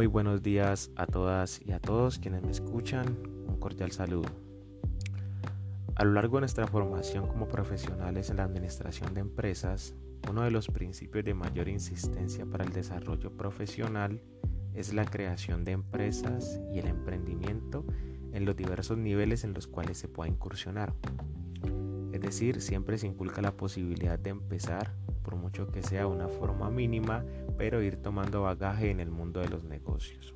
Muy buenos días a todas y a todos quienes me escuchan. Un cordial saludo. A lo largo de nuestra formación como profesionales en la administración de empresas, uno de los principios de mayor insistencia para el desarrollo profesional es la creación de empresas y el emprendimiento en los diversos niveles en los cuales se pueda incursionar. Es decir, siempre se inculca la posibilidad de empezar, por mucho que sea una forma mínima, pero ir tomando bagaje en el mundo de los negocios.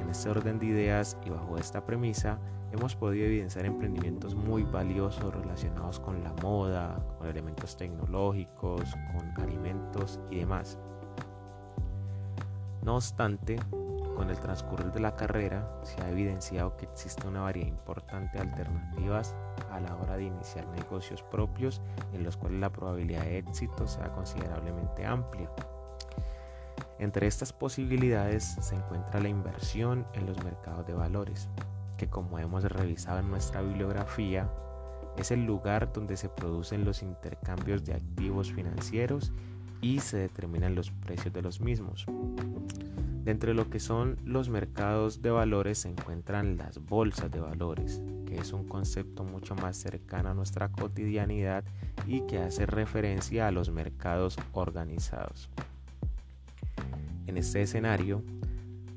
En este orden de ideas y bajo esta premisa, hemos podido evidenciar emprendimientos muy valiosos relacionados con la moda, con elementos tecnológicos, con alimentos y demás. No obstante, con el transcurrir de la carrera se ha evidenciado que existe una variedad importante de alternativas a la hora de iniciar negocios propios en los cuales la probabilidad de éxito sea considerablemente amplia. Entre estas posibilidades se encuentra la inversión en los mercados de valores, que como hemos revisado en nuestra bibliografía, es el lugar donde se producen los intercambios de activos financieros y se determinan los precios de los mismos. De lo que son los mercados de valores se encuentran las bolsas de valores, que es un concepto mucho más cercano a nuestra cotidianidad y que hace referencia a los mercados organizados. En este escenario,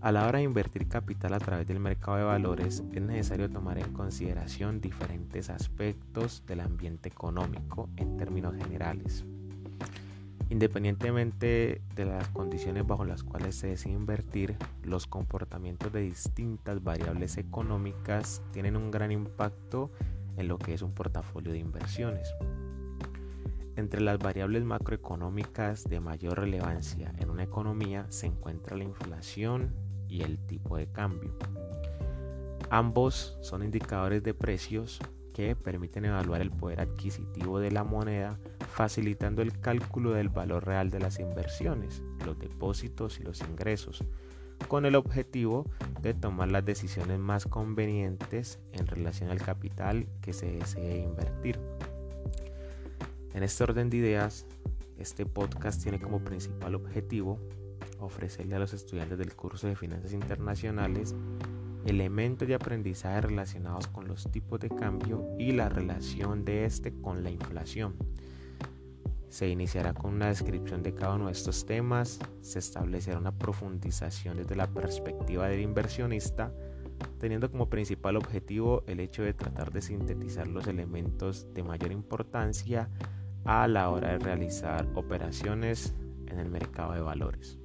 a la hora de invertir capital a través del mercado de valores es necesario tomar en consideración diferentes aspectos del ambiente económico en términos generales. Independientemente de las condiciones bajo las cuales se desea invertir, los comportamientos de distintas variables económicas tienen un gran impacto en lo que es un portafolio de inversiones. Entre las variables macroeconómicas de mayor relevancia en una economía se encuentra la inflación y el tipo de cambio. Ambos son indicadores de precios que permiten evaluar el poder adquisitivo de la moneda facilitando el cálculo del valor real de las inversiones, los depósitos y los ingresos, con el objetivo de tomar las decisiones más convenientes en relación al capital que se desee invertir. En este orden de ideas, este podcast tiene como principal objetivo ofrecerle a los estudiantes del curso de finanzas internacionales elementos de aprendizaje relacionados con los tipos de cambio y la relación de este con la inflación. Se iniciará con una descripción de cada uno de estos temas, se establecerá una profundización desde la perspectiva del inversionista, teniendo como principal objetivo el hecho de tratar de sintetizar los elementos de mayor importancia a la hora de realizar operaciones en el mercado de valores.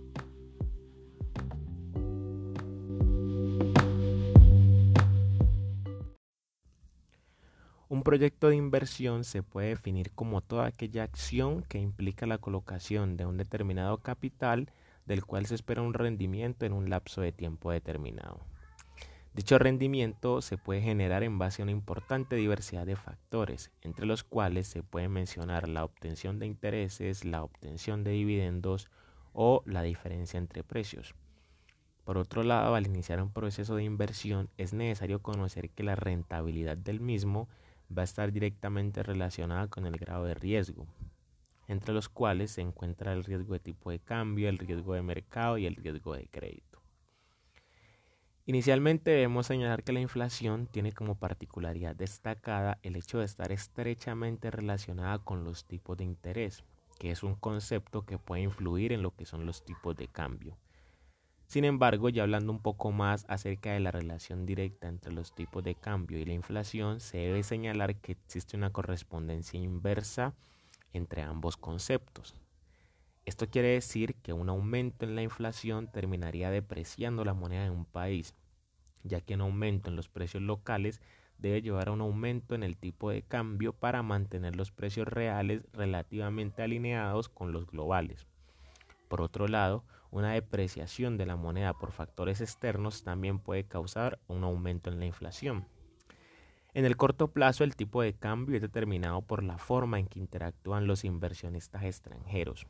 Un proyecto de inversión se puede definir como toda aquella acción que implica la colocación de un determinado capital del cual se espera un rendimiento en un lapso de tiempo determinado. Dicho rendimiento se puede generar en base a una importante diversidad de factores, entre los cuales se puede mencionar la obtención de intereses, la obtención de dividendos o la diferencia entre precios. Por otro lado, al iniciar un proceso de inversión es necesario conocer que la rentabilidad del mismo va a estar directamente relacionada con el grado de riesgo, entre los cuales se encuentra el riesgo de tipo de cambio, el riesgo de mercado y el riesgo de crédito. Inicialmente debemos señalar que la inflación tiene como particularidad destacada el hecho de estar estrechamente relacionada con los tipos de interés, que es un concepto que puede influir en lo que son los tipos de cambio. Sin embargo, ya hablando un poco más acerca de la relación directa entre los tipos de cambio y la inflación, se debe señalar que existe una correspondencia inversa entre ambos conceptos. Esto quiere decir que un aumento en la inflación terminaría depreciando la moneda de un país, ya que un aumento en los precios locales debe llevar a un aumento en el tipo de cambio para mantener los precios reales relativamente alineados con los globales. Por otro lado, una depreciación de la moneda por factores externos también puede causar un aumento en la inflación. En el corto plazo, el tipo de cambio es determinado por la forma en que interactúan los inversionistas extranjeros.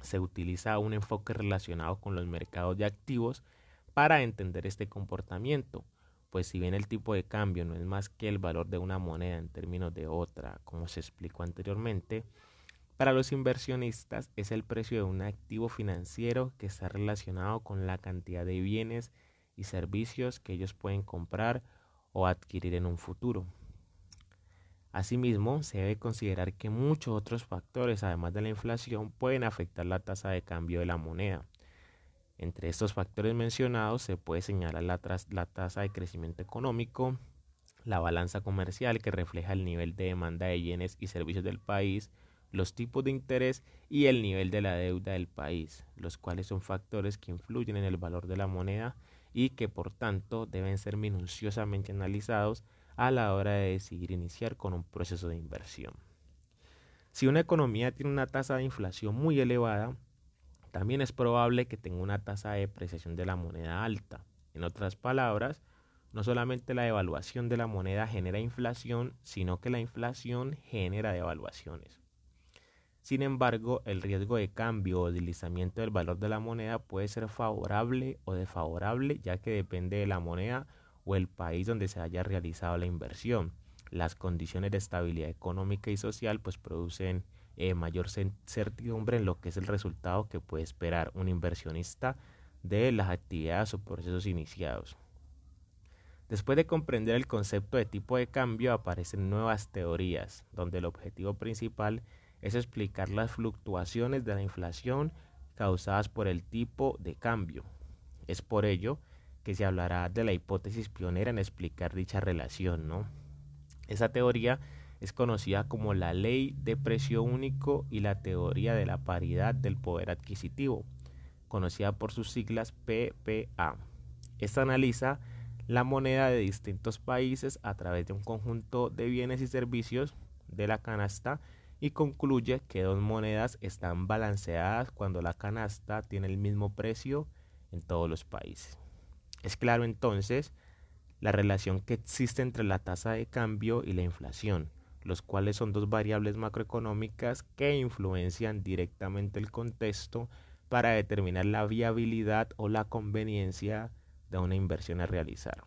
Se utiliza un enfoque relacionado con los mercados de activos para entender este comportamiento, pues si bien el tipo de cambio no es más que el valor de una moneda en términos de otra, como se explicó anteriormente, Para los inversionistas es el precio de un activo financiero que está relacionado con la cantidad de bienes y servicios que ellos pueden comprar o adquirir en un futuro. Asimismo, se debe considerar que muchos otros factores, además de la inflación, pueden afectar la tasa de cambio de la moneda. Entre estos factores mencionados se puede señalar la, la tasa de crecimiento económico, la balanza comercial que refleja el nivel de demanda de bienes y servicios del país, los tipos de interés y el nivel de la deuda del país, los cuales son factores que influyen en el valor de la moneda y que por tanto deben ser minuciosamente analizados a la hora de decidir iniciar con un proceso de inversión. Si una economía tiene una tasa de inflación muy elevada, también es probable que tenga una tasa de depreciación de la moneda alta. En otras palabras, no solamente la devaluación de la moneda genera inflación, sino que la inflación genera devaluaciones. Sin embargo, el riesgo de cambio o deslizamiento del valor de la moneda puede ser favorable o desfavorable, ya que depende de la moneda o el país donde se haya realizado la inversión. Las condiciones de estabilidad económica y social pues producen eh, mayor certidumbre en lo que es el resultado que puede esperar un inversionista de las actividades o procesos iniciados. Después de comprender el concepto de tipo de cambio aparecen nuevas teorías, donde el objetivo principal es explicar las fluctuaciones de la inflación causadas por el tipo de cambio. Es por ello que se hablará de la hipótesis pionera en explicar dicha relación, ¿no? Esa teoría es conocida como la ley de precio único y la teoría de la paridad del poder adquisitivo, conocida por sus siglas PPA. Esta analiza la moneda de distintos países a través de un conjunto de bienes y servicios de la canasta y concluye que dos monedas están balanceadas cuando la canasta tiene el mismo precio en todos los países. Es claro entonces la relación que existe entre la tasa de cambio y la inflación, los cuales son dos variables macroeconómicas que influencian directamente el contexto para determinar la viabilidad o la conveniencia de una inversión a realizar.